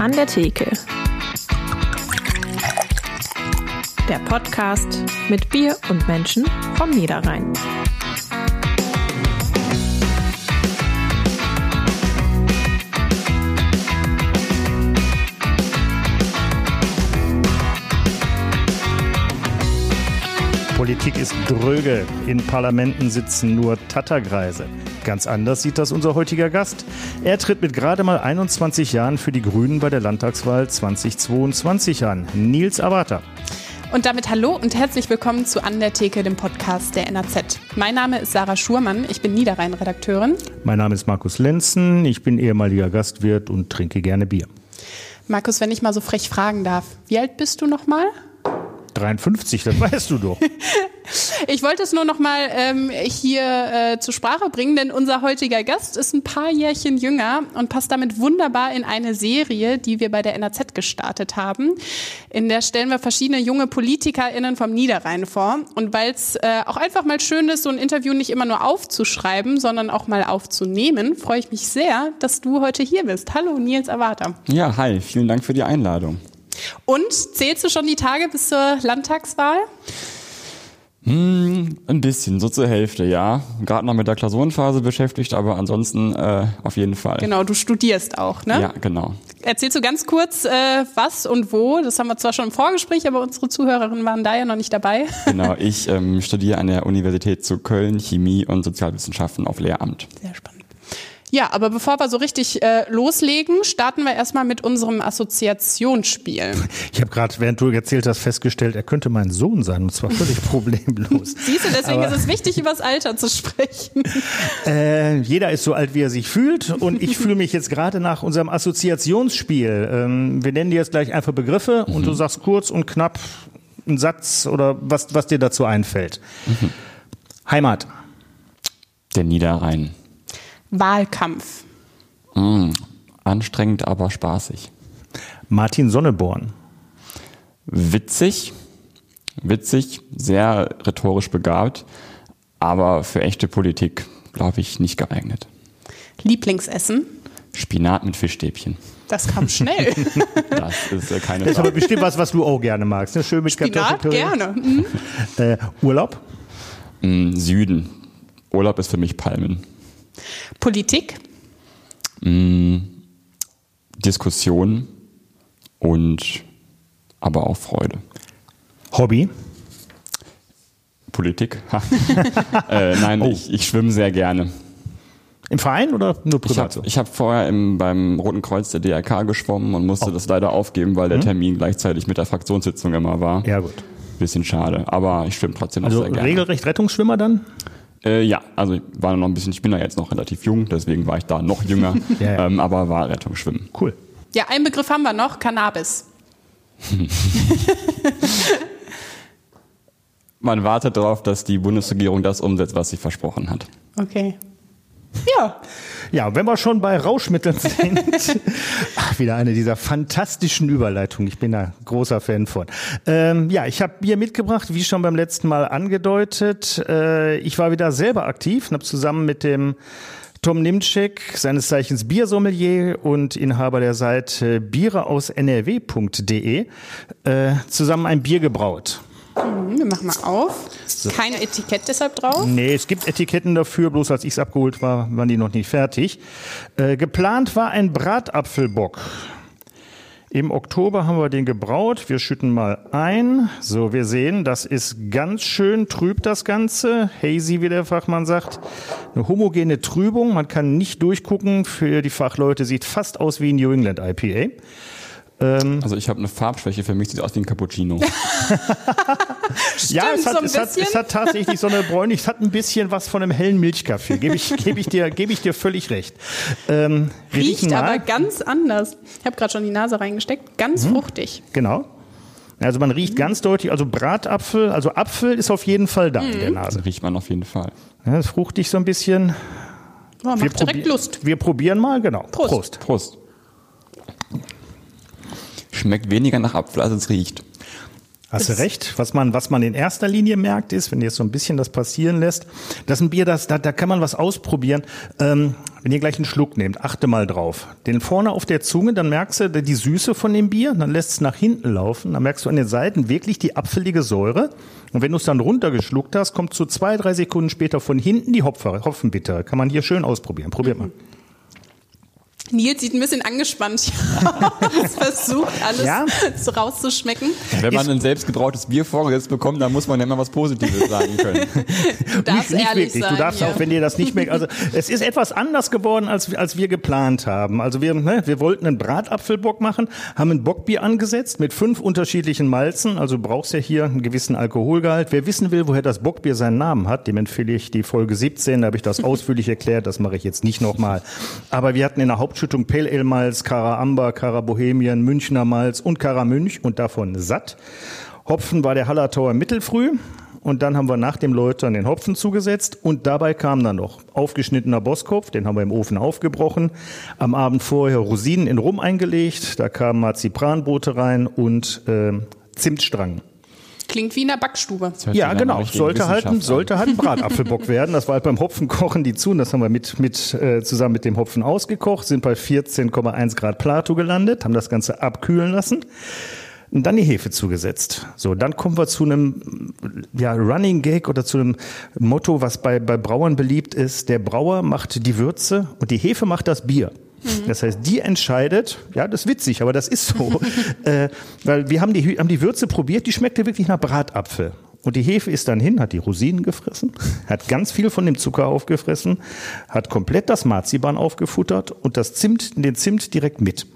An der Theke. Der Podcast mit Bier und Menschen vom Niederrhein. Politik ist dröge. In Parlamenten sitzen nur Tattergreise. Ganz anders sieht das unser heutiger Gast. Er tritt mit gerade mal 21 Jahren für die Grünen bei der Landtagswahl 2022 an. Nils Avata. Und damit hallo und herzlich willkommen zu An der Theke, dem Podcast der NAZ. Mein Name ist Sarah Schurmann, ich bin Niederrhein-Redakteurin. Mein Name ist Markus Lenzen, ich bin ehemaliger Gastwirt und trinke gerne Bier. Markus, wenn ich mal so frech fragen darf, wie alt bist du nochmal? 53, das weißt du doch. ich wollte es nur noch mal ähm, hier äh, zur Sprache bringen, denn unser heutiger Gast ist ein paar Jährchen jünger und passt damit wunderbar in eine Serie, die wir bei der NAZ gestartet haben. In der stellen wir verschiedene junge PolitikerInnen vom Niederrhein vor. Und weil es äh, auch einfach mal schön ist, so ein Interview nicht immer nur aufzuschreiben, sondern auch mal aufzunehmen, freue ich mich sehr, dass du heute hier bist. Hallo, Nils Erwarter. Ja, hi, vielen Dank für die Einladung. Und zählst du schon die Tage bis zur Landtagswahl? Hm, ein bisschen, so zur Hälfte, ja. Gerade noch mit der Klausurenphase beschäftigt, aber ansonsten äh, auf jeden Fall. Genau, du studierst auch, ne? Ja, genau. Erzählst du ganz kurz, äh, was und wo? Das haben wir zwar schon im Vorgespräch, aber unsere Zuhörerinnen waren da ja noch nicht dabei. Genau, ich ähm, studiere an der Universität zu Köln Chemie und Sozialwissenschaften auf Lehramt. Sehr spannend. Ja, aber bevor wir so richtig äh, loslegen, starten wir erstmal mit unserem Assoziationsspiel. Ich habe gerade, während du erzählt hast, festgestellt, er könnte mein Sohn sein und zwar völlig problemlos. Siehst du, deswegen aber, ist es wichtig, über das Alter zu sprechen. Äh, jeder ist so alt, wie er sich fühlt und ich fühle mich jetzt gerade nach unserem Assoziationsspiel. Ähm, wir nennen dir jetzt gleich einfach Begriffe mhm. und du sagst kurz und knapp einen Satz oder was, was dir dazu einfällt. Mhm. Heimat. Der Niederrhein. Wahlkampf? Mm, anstrengend, aber spaßig. Martin Sonneborn. Witzig, witzig, sehr rhetorisch begabt, aber für echte Politik, glaube ich, nicht geeignet. Lieblingsessen? Spinat mit Fischstäbchen. Das kam schnell. das ist äh, keine Das ist aber bestimmt was, was du auch gerne magst. Ne? Schön mit Spinat gerne. Mhm. Äh, Urlaub? Mm, Süden. Urlaub ist für mich Palmen. Politik? Mm, Diskussion und aber auch Freude. Hobby? Politik? äh, nein, oh. ich, ich schwimme sehr gerne. Im Verein oder nur privat? Ich habe hab vorher im, beim Roten Kreuz der DRK geschwommen und musste oh. das leider aufgeben, weil der mhm. Termin gleichzeitig mit der Fraktionssitzung immer war. Ja, gut. Bisschen schade, aber ich schwimme trotzdem also noch sehr gerne. regelrecht Rettungsschwimmer dann? Äh, ja, also ich war noch ein bisschen, ich bin ja jetzt noch relativ jung, deswegen war ich da noch jünger, ja, ja. Ähm, aber war Rettungsschwimmen. Cool. Ja, einen Begriff haben wir noch, Cannabis. Man wartet darauf, dass die Bundesregierung das umsetzt, was sie versprochen hat. Okay. Ja. Ja, wenn wir schon bei Rauschmitteln sind, ach, wieder eine dieser fantastischen Überleitungen. Ich bin da großer Fan von. Ähm, ja, ich habe Bier mitgebracht, wie schon beim letzten Mal angedeutet. Äh, ich war wieder selber aktiv und habe zusammen mit dem Tom Nimczek, seines Zeichens Biersommelier und Inhaber der Seite biereausnrw.de, äh, zusammen ein Bier gebraut. Mhm, wir machen mal auf. So. Kein Etikett deshalb drauf? Nee, es gibt Etiketten dafür, bloß als ich es abgeholt war, waren die noch nicht fertig. Äh, geplant war ein Bratapfelbock. Im Oktober haben wir den gebraut. Wir schütten mal ein. So, wir sehen, das ist ganz schön trüb, das Ganze. Hazy, wie der Fachmann sagt. Eine homogene Trübung. Man kann nicht durchgucken. Für die Fachleute sieht fast aus wie ein New England IPA. Ähm, also ich habe eine Farbschwäche, für mich sieht aus wie ein Cappuccino. Stimmt, ja, es hat, so es, hat, es hat tatsächlich so eine bräunlich, es hat ein bisschen was von einem hellen Milchkaffee, gebe ich, geb ich, dir, geb ich dir völlig recht. Ähm, Riecht aber ganz anders. Ich habe gerade schon die Nase reingesteckt, ganz mhm. fruchtig. Genau. Also man riecht mhm. ganz deutlich, also Bratapfel, also Apfel ist auf jeden Fall da mhm. in der Nase. Das riecht man auf jeden Fall. Ja, ist fruchtig so ein bisschen. Oh, macht direkt Lust. Wir probieren mal, genau. Prost. Prost. Prost. Schmeckt weniger nach Apfel, als es riecht. Hast du recht. Was man, was man in erster Linie merkt, ist, wenn ihr jetzt so ein bisschen das passieren lässt, das ist ein Bier, das, da, da kann man was ausprobieren. Ähm, wenn ihr gleich einen Schluck nehmt, achte mal drauf. Den vorne auf der Zunge, dann merkst du die Süße von dem Bier, dann lässt es nach hinten laufen, dann merkst du an den Seiten wirklich die apfelige Säure. Und wenn du es dann runtergeschluckt hast, kommt so zwei, drei Sekunden später von hinten die Hopfer, Hopfenbitter. Kann man hier schön ausprobieren. Probiert mal. Nils sieht ein bisschen angespannt aus, versucht alles Ja. so rauszuschmecken. Wenn man ein selbstgebrautes Bier vorgesetzt bekommt, dann muss man ja immer was Positives sagen können. Du darfst nicht, nicht ehrlich wirklich. sein. Du darfst hier. auch, wenn dir das nicht mehr, also es ist etwas anders geworden, als, als wir geplant haben. Also wir, ne, wir wollten einen Bratapfelbock machen, haben ein Bockbier angesetzt mit fünf unterschiedlichen Malzen. Also du brauchst ja hier einen gewissen Alkoholgehalt. Wer wissen will, woher das Bockbier seinen Namen hat, dem empfehle ich die Folge 17. Da habe ich das ausführlich erklärt. Das mache ich jetzt nicht nochmal. Aber wir hatten in der Hauptschüttung Pale Ale Malz, Cara Amber, Cara Bohemian, Münchner Malz und Cara Münch und davon satt. Hopfen war der Hallertauer Mittelfrüh. Und dann haben wir nach dem Läutern den Hopfen zugesetzt und dabei kam dann noch aufgeschnittener Bosskopf, den haben wir im Ofen aufgebrochen. Am Abend vorher Rosinen in Rum eingelegt, da kamen Marzipranbrote rein und äh, Zimtstrangen. Klingt wie in der Backstube. Ja, genau. Sollte halt, ein- sollte halt ein Bratapfelbock werden. Das war halt beim Hopfenkochen die zu. Und das haben wir mit, mit, äh, zusammen mit dem Hopfen ausgekocht, sind bei 14,1 Grad Plato gelandet, haben das Ganze abkühlen lassen. Und dann die Hefe zugesetzt. So, dann kommen wir zu einem ja, Running Gag oder zu einem Motto, was bei, bei Brauern beliebt ist. Der Brauer macht die Würze und die Hefe macht das Bier. Das heißt, die entscheidet, ja, das ist witzig, aber das ist so. äh, weil wir haben die, haben die Würze probiert, die schmeckte wirklich nach Bratapfel. Und die Hefe ist dann hin, hat die Rosinen gefressen, hat ganz viel von dem Zucker aufgefressen, hat komplett das Marzipan aufgefuttert und das Zimt, den Zimt direkt mit.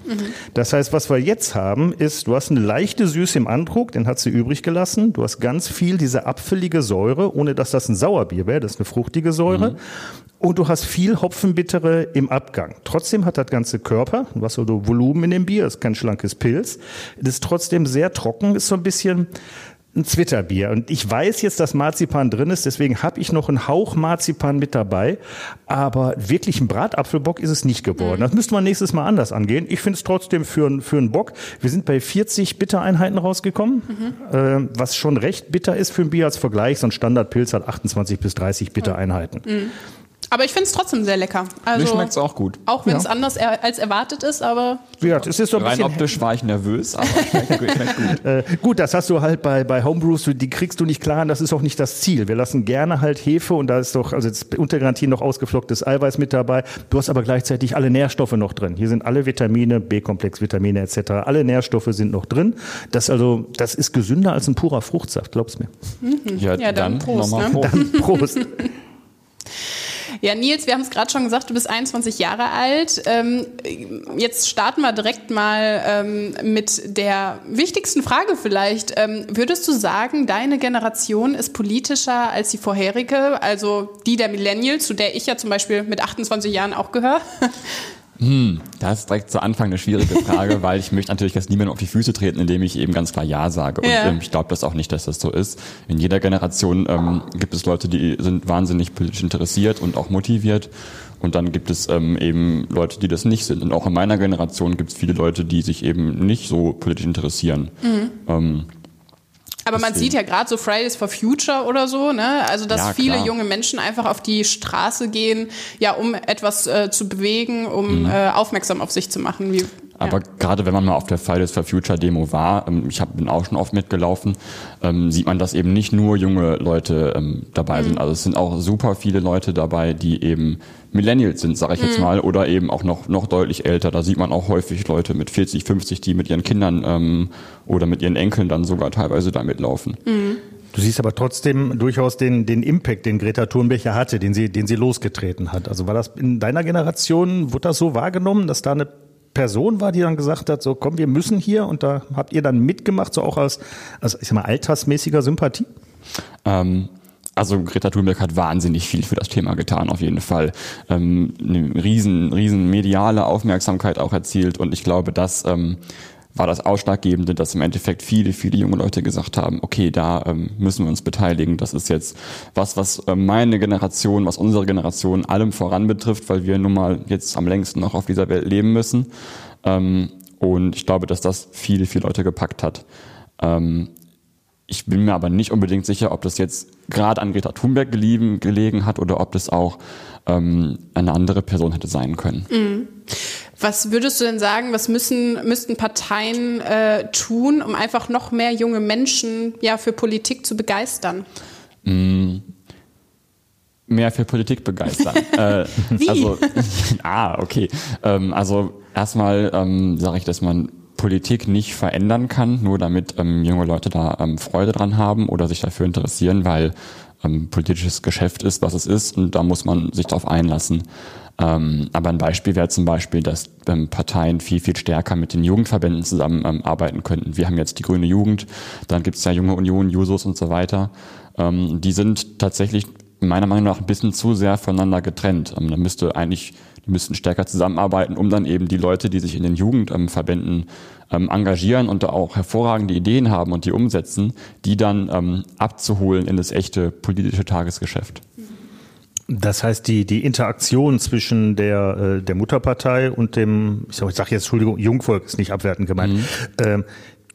Das heißt, was wir jetzt haben, ist, du hast eine leichte Süße im Andruck, den hat sie übrig gelassen. Du hast ganz viel diese apfelige Säure, ohne dass das ein Sauerbier wäre, das ist eine fruchtige Säure. Und du hast viel Hopfenbittere im Abgang. Trotzdem hat das ganze Körper, hast so Volumen in dem Bier, ist kein schlankes Pilz. Ist trotzdem sehr trocken, ist so ein bisschen ein Zwitterbier. Und ich weiß jetzt, dass Marzipan drin ist, deswegen habe ich noch einen Hauch Marzipan mit dabei. Aber wirklich ein Bratapfelbock ist es nicht geworden. Das müsste man nächstes Mal anders angehen. Ich finde es trotzdem für, einen- für einen Bock. Wir sind bei 40 Bittereinheiten rausgekommen, äh, was schon recht bitter ist für ein Bier als Vergleich. So ein Standardpilz hat 28 bis 30 Bittereinheiten. Aber ich finde es trotzdem sehr lecker. Also, Mir schmeckt's auch gut. Auch wenn es Ja. anders er als erwartet ist, aber Wie gesagt, es ist so ein Rein bisschen optisch war ich nervös, aber schmeckt gut. Schmeckt gut. Äh, gut, das hast du halt bei, bei Homebrews, die kriegst du nicht klar, und das ist auch nicht das Ziel. Wir lassen gerne halt Hefe und da ist doch, also jetzt unter Garantie noch ausgeflocktes Eiweiß mit dabei. Du hast aber gleichzeitig alle Nährstoffe noch drin. Hier sind alle Vitamine, B-Komplex-Vitamine etc. Alle Nährstoffe sind noch drin. Das also, das ist gesünder als ein purer Fruchtsaft, glaub's mir. Ja, Ja, dann dann, Prost, ne? Prost. Dann Prost. Ja, Nils, wir haben es gerade schon gesagt, du bist 21 Jahre alt. Ähm, jetzt starten wir direkt mal ähm, mit der wichtigsten Frage vielleicht. Ähm, würdest du sagen, deine Generation ist politischer als die vorherige, also die der Millennials, zu der ich ja zum Beispiel mit 28 Jahren auch gehöre? Das ist direkt zu Anfang eine schwierige Frage, weil ich möchte natürlich jetzt niemandem auf die Füße treten, indem ich eben ganz klar Ja sage. Und Ja. ähm, ich glaube das auch nicht, dass das so ist. In jeder Generation ähm, gibt es Leute, die sind wahnsinnig politisch interessiert und auch motiviert. Und dann gibt es ähm, eben Leute, die das nicht sind. Und auch in meiner Generation gibt es viele Leute, die sich eben nicht so politisch interessieren. Ähm, Aber man Deswegen. sieht ja gerade so Fridays for Future oder so, ne? Also dass Ja, viele junge Menschen einfach auf die Straße gehen, ja, um etwas äh, zu bewegen, um Mhm. äh, aufmerksam auf sich zu machen. Wie, Aber ja. gerade wenn man mal auf der Fridays for Future Demo war, ähm, ich hab, bin auch schon oft mitgelaufen, ähm, sieht man, dass eben nicht nur junge Leute ähm, dabei Mhm. sind. Also es sind auch super viele Leute dabei, die eben Millennials sind, sage ich jetzt Mhm. mal, oder eben auch noch, noch deutlich älter. Da sieht man auch häufig Leute mit 40, 50, die mit ihren Kindern ähm, oder mit ihren Enkeln dann sogar teilweise da mitlaufen. Mhm. Du siehst aber trotzdem durchaus den, den Impact, den Greta Thunberg ja hatte, den sie, den sie losgetreten hat. Also war das in deiner Generation, wurde das so wahrgenommen, dass da eine Person war, die dann gesagt hat, so komm, wir müssen hier und da habt ihr dann mitgemacht, so auch als, als ich sag mal, altersmäßiger Sympathie? Ähm, also Greta Thunberg hat wahnsinnig viel für das Thema getan, auf jeden Fall. Ähm, eine riesen, riesen mediale Aufmerksamkeit auch erzielt und ich glaube, das ähm, war das Ausschlaggebende, dass im Endeffekt viele, viele junge Leute gesagt haben, okay, da ähm, müssen wir uns beteiligen. Das ist jetzt was, was äh, meine Generation, was unsere Generation allem voran betrifft, weil wir nun mal jetzt am längsten noch auf dieser Welt leben müssen. Ähm, und ich glaube, dass das viele, viele Leute gepackt hat. Ähm, ich bin mir aber nicht unbedingt sicher, ob das jetzt gerade an Greta Thunberg gelegen, hat oder ob das auch ähm, eine andere Person hätte sein können. Mhm. Was würdest du denn sagen, was müssen, müssten Parteien äh, tun, um einfach noch mehr junge Menschen ja, für Politik zu begeistern? Mm, mehr für Politik begeistern. äh, Wie? Also, ah, okay. Ähm, also erstmal ähm, sage ich, dass man Politik nicht verändern kann, nur damit ähm, junge Leute da ähm, Freude dran haben oder sich dafür interessieren, weil ähm, politisches Geschäft ist, was es ist und da muss man sich darauf einlassen. Ähm, aber ein Beispiel wäre zum Beispiel, dass ähm, Parteien viel, viel stärker mit den Jugendverbänden zusammenarbeiten ähm, könnten. Wir haben jetzt die Grüne Jugend, dann gibt es ja Junge Union, Jusos und so weiter. Ähm, die sind tatsächlich meiner Meinung nach ein bisschen zu sehr voneinander getrennt. Ähm, da müsste eigentlich die müssten stärker zusammenarbeiten, um dann eben die Leute, die sich in den Jugendverbänden ähm, engagieren und da auch hervorragende Ideen haben und die umsetzen, die dann abzuholen in das echte politische Tagesgeschäft. Das heißt, die, die Interaktion zwischen der, äh, der Mutterpartei und dem, ich sage sag jetzt, Entschuldigung, Jungvolk ist nicht abwertend gemeint, mhm. ähm,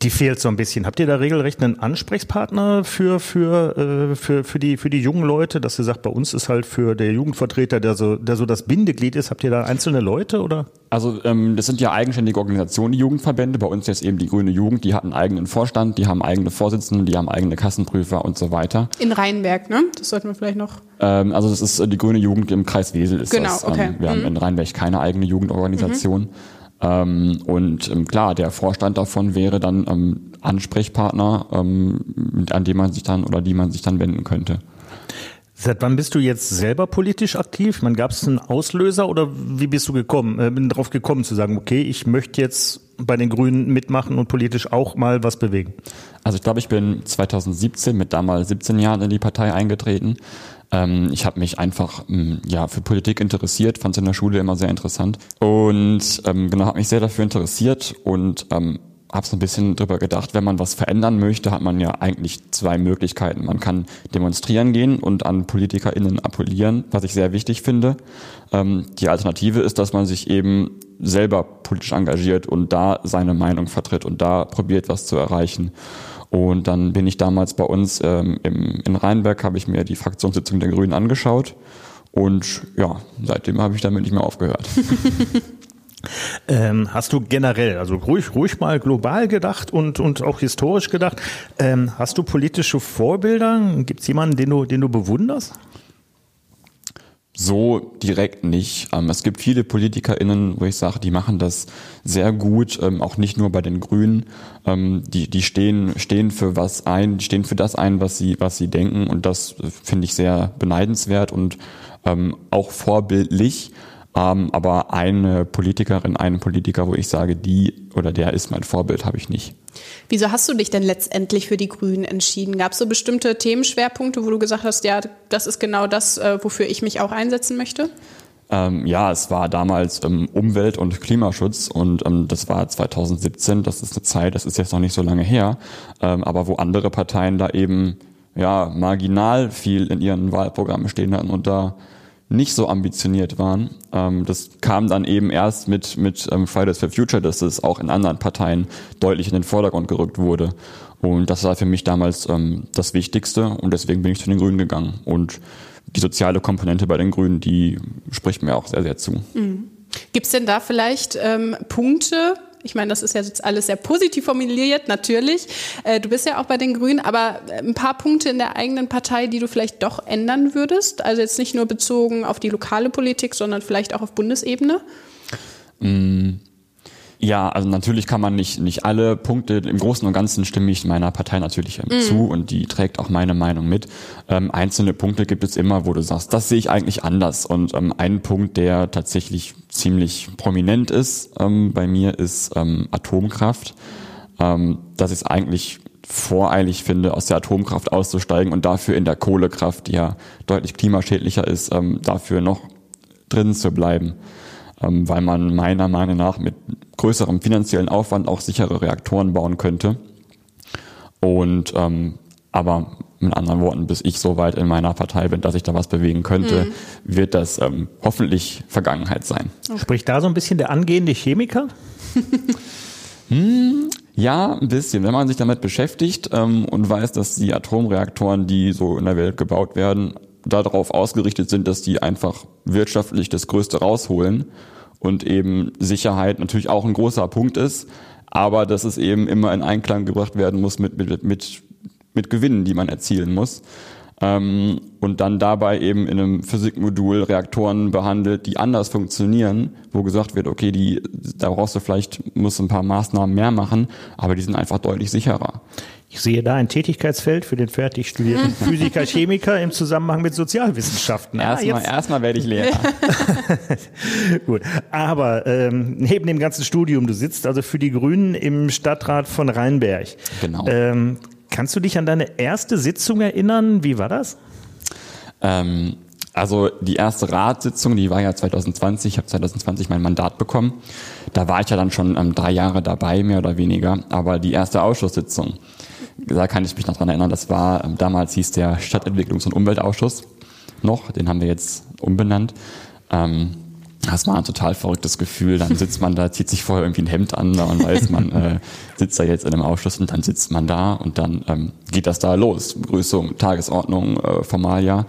die fehlt so ein bisschen. Habt ihr da regelrecht einen Ansprechpartner für, für, äh, für, für, die, für die jungen Leute, dass ihr sagt, bei uns ist halt für der Jugendvertreter, der so, der so das Bindeglied ist, habt ihr da einzelne Leute oder? Also ähm, das sind ja eigenständige Organisationen, die Jugendverbände. Bei uns jetzt eben die Grüne Jugend, die hat einen eigenen Vorstand, die haben eigene Vorsitzende, die haben eigene Kassenprüfer und so weiter. In Rheinberg, ne? Das sollten wir vielleicht noch. Ähm, also das ist äh, die Grüne Jugend im Kreis Wesel ist genau, das. Okay. Ähm, wir mhm. haben in Rheinberg keine eigene Jugendorganisation. Mhm. Ähm, und ähm, klar, der Vorstand davon wäre dann ähm, Ansprechpartner, ähm, an dem man sich dann oder die man sich dann wenden könnte. Seit wann bist du jetzt selber politisch aktiv? Man gab es einen Auslöser oder wie bist du gekommen, äh, bin darauf gekommen zu sagen, okay, ich möchte jetzt bei den Grünen mitmachen und politisch auch mal was bewegen? Also ich glaube, ich bin 2017 mit damals 17 Jahren in die Partei eingetreten. Ähm, ich habe mich einfach ähm, ja für Politik interessiert, fand es in der Schule immer sehr interessant und ähm, genau habe mich sehr dafür interessiert und ähm, habe so ein bisschen drüber gedacht, wenn man was verändern möchte, hat man ja eigentlich zwei Möglichkeiten. Man kann demonstrieren gehen und an PolitikerInnen appellieren, was ich sehr wichtig finde. Ähm, die Alternative ist, dass man sich eben selber politisch engagiert und da seine Meinung vertritt und da probiert, was zu erreichen. Und dann bin ich damals bei uns ähm, im, in Rheinberg, habe ich mir die Fraktionssitzung der Grünen angeschaut. Und ja, seitdem habe ich damit nicht mehr aufgehört. Ähm, hast du generell, also ruhig, ruhig mal global gedacht und, und auch historisch gedacht, ähm, hast du politische Vorbilder? Gibt es jemanden, den du, den du bewunderst? So direkt nicht. Ähm, es gibt viele PolitikerInnen, wo ich sage, die machen das sehr gut, ähm, auch nicht nur bei den Grünen. Ähm, die, die stehen, stehen für was ein, die stehen für das ein, was sie, was sie denken und das finde ich sehr beneidenswert und auch vorbildlich. Ähm, aber eine Politikerin, einen Politiker, wo ich sage, die oder der ist mein Vorbild, habe ich nicht. Wieso hast du dich denn letztendlich für die Grünen entschieden? Gab es so bestimmte Themenschwerpunkte, wo du gesagt hast, ja, das ist genau das, äh, wofür ich mich auch einsetzen möchte? Ähm, ja, es war damals ähm, Umwelt- und Klimaschutz und ähm, das war 2017, das ist eine Zeit, das ist jetzt noch nicht so lange her, ähm, aber wo andere Parteien da eben ja marginal viel in ihren Wahlprogrammen stehen hatten und da nicht so ambitioniert waren. Ähm, das kam dann eben erst mit, mit ähm, Fridays for Future, dass es auch in anderen Parteien deutlich in den Vordergrund gerückt wurde. Und das war für mich damals ähm, das Wichtigste und deswegen bin ich zu den Grünen gegangen. Und die soziale Komponente bei den Grünen, die spricht mir auch sehr, sehr zu. Mhm. Gibt es denn da vielleicht ähm, Punkte, ich meine, das ist ja jetzt alles sehr positiv formuliert, natürlich. Äh, du bist ja auch bei den Grünen, aber äh, ein paar Punkte in der eigenen Partei, die du vielleicht doch ändern würdest? Also jetzt nicht nur bezogen auf die lokale Politik, sondern vielleicht auch auf Bundesebene? Mm. Ja, also natürlich kann man nicht, nicht alle Punkte, im Großen und Ganzen stimme ich meiner Partei natürlich ähm, mm. zu und die trägt auch meine Meinung mit. Ähm, einzelne Punkte gibt es immer, wo du sagst, das sehe ich eigentlich anders. Und ähm, ein Punkt, der tatsächlich ziemlich prominent ist ähm, bei mir, ist ähm, Atomkraft. Ähm, dass ich es eigentlich voreilig finde, aus der Atomkraft auszusteigen und dafür in der Kohlekraft, die ja deutlich klimaschädlicher ist, dafür noch drin zu bleiben. Weil man meiner Meinung nach mit größerem finanziellen Aufwand auch sichere Reaktoren bauen könnte. Und ähm, aber mit anderen Worten, bis ich so weit in meiner Partei bin, dass ich da was bewegen könnte, mhm. wird das ähm, hoffentlich Vergangenheit sein. Okay. Spricht da so ein bisschen der angehende Chemiker? hm, Ja, ein bisschen. Wenn man sich damit beschäftigt ähm, und weiß, dass die Atomreaktoren, die so in der Welt gebaut werden, darauf ausgerichtet sind, dass die einfach wirtschaftlich das Größte rausholen und eben Sicherheit natürlich auch ein großer Punkt ist, aber dass es eben immer in Einklang gebracht werden muss mit, mit, mit, mit Gewinnen, die man erzielen muss. Ähm, und dann dabei eben in einem Physikmodul Reaktoren behandelt, die anders funktionieren, wo gesagt wird, okay, die, da brauchst du vielleicht, musst ein paar Maßnahmen mehr machen, aber die sind einfach deutlich sicherer. Ich sehe da ein Tätigkeitsfeld für den fertig studierten Physiker, Chemiker im Zusammenhang mit Sozialwissenschaften. Ah, erstmal, erstmal werde ich Lehrer. Gut, aber ähm, neben dem ganzen Studium, du sitzt also für die Grünen im Stadtrat von Rheinberg. Genau. Ähm, kannst du dich an deine erste Sitzung erinnern? Wie war das? Ähm, also die erste Ratssitzung, die war ja 2020, ich habe 2020 mein Mandat bekommen. Da war ich ja dann schon ähm, drei Jahre dabei, mehr oder weniger. Aber die erste Ausschusssitzung, da kann ich mich noch dran erinnern, das war, ähm, damals hieß der Stadtentwicklungs- und Umweltausschuss noch, den haben wir jetzt umbenannt. Ähm, das war ein total verrücktes Gefühl. Dann sitzt man da, zieht sich vorher irgendwie ein Hemd an da und weiß, man äh, sitzt da jetzt in einem Ausschuss und dann sitzt man da und dann ähm, geht das da los. Begrüßung, Tagesordnung, äh, Formalia.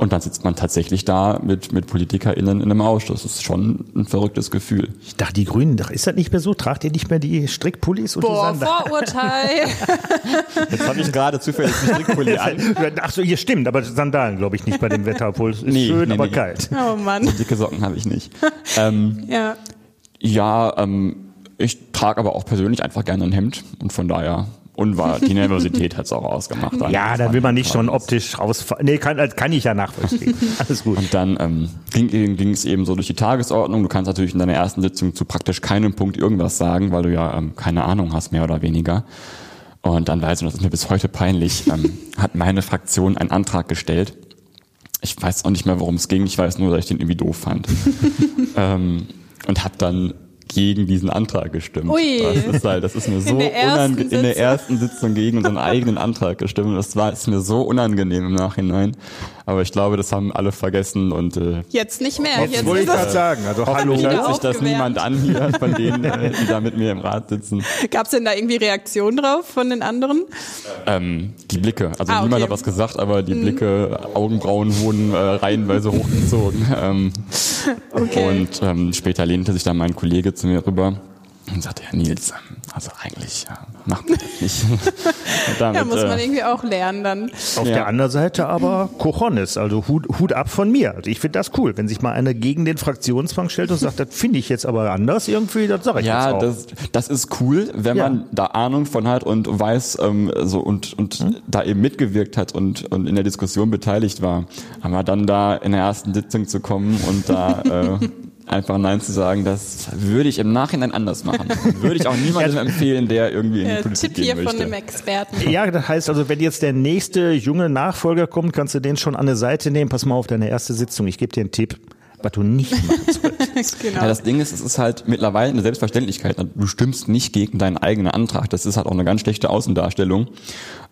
Und dann sitzt man tatsächlich da mit, mit PolitikerInnen in einem Ausschuss. Das ist schon ein verrücktes Gefühl. Ich dachte, die Grünen, ist das nicht mehr so? Tragt ihr nicht mehr die Strickpullis und Boah, die? Vorurteil. Jetzt habe ich gerade zufällig einen Strickpulli an. Ach so, hier stimmt, aber Sandalen glaube ich nicht bei dem Wetter, obwohl es ist Nee, schön, nee, aber nee. kalt. Oh Mann. Dicke Socken habe ich nicht. Ähm, Ja. ja, ähm, ich trage aber auch persönlich einfach gerne ein Hemd und von daher und war die Nervosität hat es auch ausgemacht. Ja, da will man nicht schon optisch rausfahren. Nee, kann, kann ich ja nachvollziehen. Alles gut. Und dann ähm, ging, es eben so durch die Tagesordnung. Du kannst natürlich in deiner ersten Sitzung zu praktisch keinem Punkt irgendwas sagen, weil du ja ähm, keine Ahnung hast, mehr oder weniger. Und dann weiß ich, und das ist mir bis heute peinlich, ähm, hat meine Fraktion einen Antrag gestellt. Ich weiß auch nicht mehr, worum es ging. Ich weiß nur, dass ich den irgendwie doof fand. ähm, und habe dann gegen diesen Antrag gestimmt. Ui. Das ist halt, das ist mir so unangenehm, in der ersten Sitzung gegen unseren eigenen Antrag gestimmt. Das war ist mir so unangenehm im Nachhinein. Aber ich glaube, das haben alle vergessen und äh, Jetzt nicht mehr. Jetzt wollte ich gerade sagen, also hallo. Hört sich das niemand an hier von denen, äh, die da mit mir im Rat sitzen. Gab es denn da irgendwie Reaktionen drauf von den anderen? Ähm, die Blicke, also Ah, niemand okay. hat was gesagt, aber die Blicke, Augenbrauen wurden äh, reihenweise hochgezogen. Ähm, Okay. Und ähm, später lehnte sich dann mein Kollege zu mir rüber und sagte, Herr Nils, also eigentlich ja, macht man das nicht. Damit, Ja, muss man äh, irgendwie auch lernen dann. Auf Ja. der anderen Seite aber Cojones, also Hut, Hut ab von mir. Also ich finde das cool, wenn sich mal einer gegen den Fraktionszwang stellt und sagt, das finde ich jetzt aber anders irgendwie, das sage ich Ja, jetzt auch. das, das ist cool, wenn Ja. man da Ahnung von hat und weiß ähm, so und und Hm? da eben mitgewirkt hat und und in der Diskussion beteiligt war, aber dann da in der ersten Sitzung zu kommen und da äh, einfach Nein zu sagen, das würde ich im Nachhinein anders machen. Würde ich auch niemandem empfehlen, der irgendwie in die Äh, Politik Tipp hier gehen von möchte. einem Experten. Ja, das heißt also, wenn jetzt der nächste junge Nachfolger kommt, kannst du den schon an eine Seite nehmen. Pass mal auf deine erste Sitzung. Ich gebe dir einen Tipp, was du nicht machst. genau. Ja, das Ding ist, es ist halt mittlerweile eine Selbstverständlichkeit. Du stimmst nicht gegen deinen eigenen Antrag. Das ist halt auch eine ganz schlechte Außendarstellung.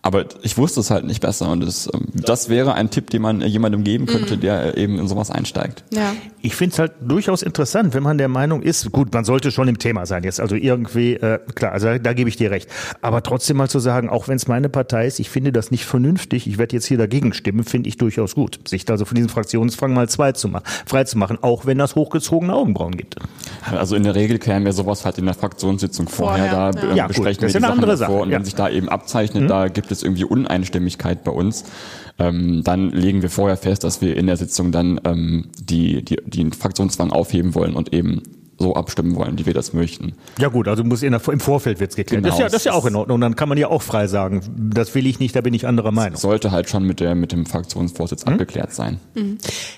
Aber ich wusste es halt nicht besser und es, ähm, das wäre ein Tipp, den man jemandem geben könnte, der eben in sowas einsteigt. ja. Ich finde es halt durchaus interessant, wenn man der Meinung ist, gut, man sollte schon im Thema sein jetzt, also irgendwie, äh, klar, also da gebe ich dir recht. Aber trotzdem mal zu sagen, auch wenn es meine Partei ist, ich finde das nicht vernünftig, ich werde jetzt hier dagegen stimmen, finde ich durchaus gut. Sich also von diesem Fraktionsfang mal zwei zu machen, frei zu machen, auch wenn das hochgezogene Augenbrauen gibt. Also in der Regel klären wir sowas halt in der Fraktionssitzung vorher. Vorher, da ja. ähm, Ja, gut, besprechen das wir ist die eine Sachen. Sache, Und ja. wenn sich da eben abzeichnet, da gibt es irgendwie Uneinstimmigkeit bei uns, ähm, dann legen wir vorher fest, dass wir in der Sitzung dann ähm, die, die den Fraktionszwang aufheben wollen und eben so abstimmen wollen, wie wir das möchten. Ja gut, also muss in der, im Vorfeld wird's geklärt. Genau, das, ist ja, das ist ja es auch in Ordnung. Und dann kann man ja auch frei sagen, das will ich nicht, da bin ich anderer Meinung. Sollte halt schon mit der mit dem Fraktionsvorsitz Hm? abgeklärt sein.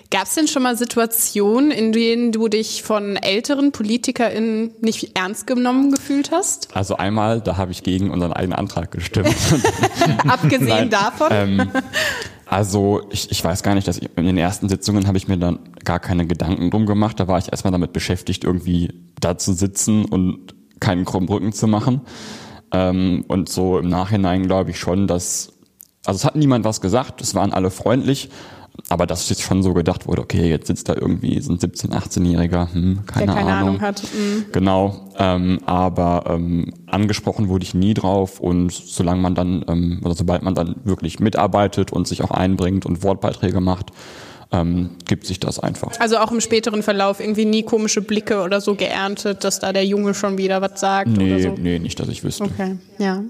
Gab es denn schon mal Situationen, in denen du dich von älteren PolitikerInnen nicht ernst genommen gefühlt hast? Also einmal, da habe ich gegen unseren eigenen Antrag gestimmt. Abgesehen Nein, davon? Ähm, also ich, ich weiß gar nicht, dass ich, in den ersten Sitzungen habe ich mir dann gar keine Gedanken drum gemacht. Da war ich erstmal damit beschäftigt, irgendwie da zu sitzen und keinen krummen Rücken zu machen. Ähm, und so im Nachhinein glaube ich schon, dass, also es hat niemand was gesagt, es waren alle freundlich. Aber dass jetzt schon so gedacht wurde, okay, jetzt sitzt da irgendwie so ein 17-, 18-Jähriger, hm, keine, Der keine Ahnung. Ahnung hat. Mhm. Genau, ähm, aber ähm, angesprochen wurde ich nie drauf und solange man dann, ähm, oder sobald man dann wirklich mitarbeitet und sich auch einbringt und Wortbeiträge macht, ähm, gibt sich das einfach. Also auch im späteren Verlauf irgendwie nie komische Blicke oder so geerntet, dass da der Junge schon wieder was sagt Nee, oder so. nee, nicht, dass ich wüsste. Okay, ja.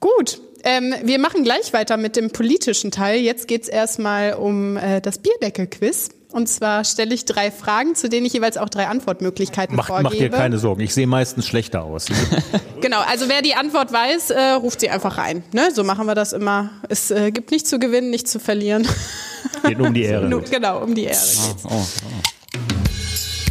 Gut. Ähm, wir machen gleich weiter mit dem politischen Teil. Jetzt geht's erstmal um äh, das Bierdeckel-Quiz. Und zwar stelle ich drei Fragen, zu denen ich jeweils auch drei Antwortmöglichkeiten Mach, vorgebe. mach dir keine Sorgen, ich sehe meistens schlechter aus. Genau, also wer die Antwort weiß, äh, ruft sie einfach rein. Ne? So machen wir das immer. Es äh, gibt nichts zu gewinnen, nichts zu verlieren. Geht um die Ehre. Genau, um die Ehre geht's. Oh,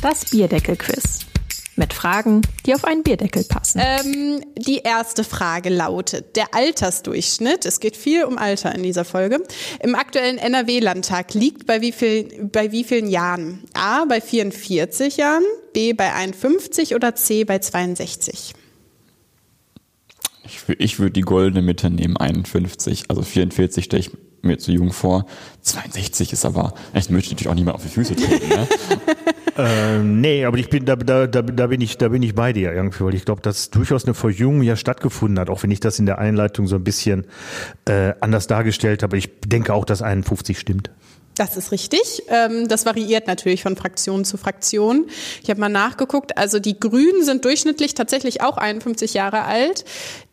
Das Bierdeckel-Quiz. Mit Fragen, die auf einen Bierdeckel passen. Ähm, die erste Frage lautet, der Altersdurchschnitt, es geht viel um Alter in dieser Folge, im aktuellen NRW-Landtag liegt bei wie, viel, bei wie vielen Jahren? A, bei 44 Jahren, B, bei 51 oder C, bei 62? Ich, ich würde die goldene Mitte nehmen, 51. Also 44 stelle ich mir zu jung vor. 62 ist aber, ich möchte natürlich auch niemand auf die Füße treten. Ne? Ähm, nee, aber ich bin da, da, da, da bin ich da bin ich bei dir irgendwie, weil ich glaube, dass durchaus eine Verjüngung ja stattgefunden hat, auch wenn ich das in der Einleitung so ein bisschen äh, anders dargestellt habe. Ich denke auch, dass 51 stimmt. Das ist richtig. Ähm, das variiert natürlich von Fraktion zu Fraktion. Ich habe mal nachgeguckt. Also die Grünen sind durchschnittlich tatsächlich auch 51 Jahre alt.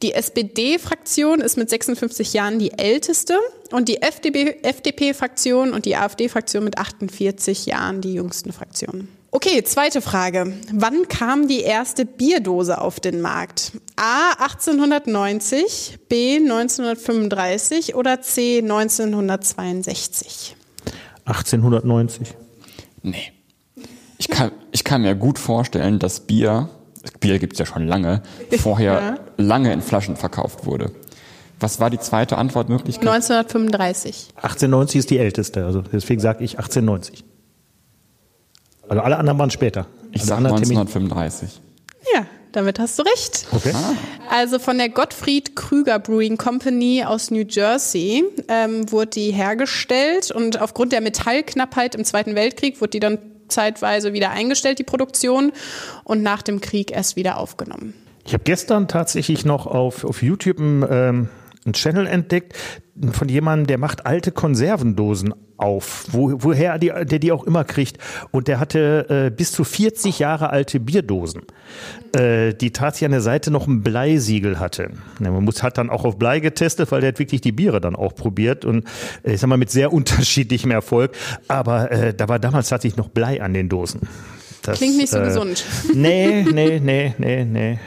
Die SPD-Fraktion ist mit 56 Jahren die älteste und die FDP-Fraktion und die AfD-Fraktion mit 48 Jahren die jüngsten Fraktionen. Okay, zweite Frage. Wann kam die erste Bierdose auf den Markt? A 1890, B 1935 oder C 1962? 1890. Nee. Ich kann, ich kann mir gut vorstellen, dass Bier, Bier gibt's ja schon lange, vorher Ja. lange in Flaschen verkauft wurde. Was war die zweite Antwortmöglichkeit? 1935. 1890 ist die älteste, also deswegen sage ich 1890. Also alle anderen waren später. Ich Also sag andere Termin- 1935. Ja, damit hast du recht. Okay. Also von der Gottfried Krüger Brewing Company aus New Jersey ähm, wurde die hergestellt und aufgrund der Metallknappheit im Zweiten Weltkrieg wurde die dann zeitweise wieder eingestellt, die Produktion, und nach dem Krieg erst wieder aufgenommen. Ich habe gestern tatsächlich noch auf, auf YouTube einen, ähm, einen Channel entdeckt von jemandem, der macht alte Konservendosen auf, wo, woher die, der die auch immer kriegt. Und der hatte äh, bis zu 40 Jahre alte Bierdosen, äh, die tatsächlich an der Seite noch ein Bleisiegel hatte. Ja, man muss, hat dann auch auf Blei getestet, weil der hat wirklich die Biere dann auch probiert und äh, ich sag mal mit sehr unterschiedlichem Erfolg. Aber äh, da war damals tatsächlich noch Blei an den Dosen. Das, Klingt nicht so äh, gesund. Nee, nee, nee, nee, nee.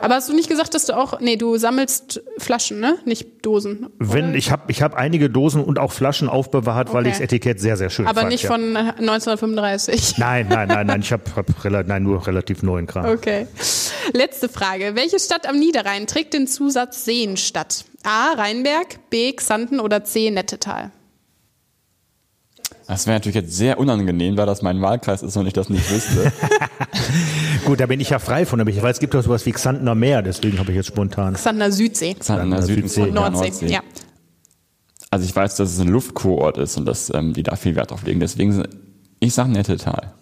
Aber hast du nicht gesagt, dass du auch, nee, du sammelst Flaschen, ne? Nicht Dosen. Wenn ich habe ich hab einige Dosen und auch Flaschen aufbewahrt, weil Okay. ich das Etikett sehr sehr schön Aber fand. nicht ja. von äh, 1935. Nein, nein, nein, nein, ich habe hab nein, nur relativ neuen Kram. Okay. Letzte Frage. Welche Stadt am Niederrhein trägt den Zusatz Seenstadt? A. Rheinberg, B. Xanten oder C. Nettetal? Das wäre natürlich jetzt sehr unangenehm, da das mein Wahlkreis ist und ich das nicht wüsste. Gut, da bin ich ja frei von, aber ich weiß, es gibt doch sowas wie Xantener Meer, deswegen habe ich jetzt spontan. Xantener Südsee. Süden Südsee. Und Nordsee. Ja. Also ich weiß, dass es ein Luftkurort ist und dass ähm, die da viel Wert drauf legen. Deswegen, ich sag Nettetal.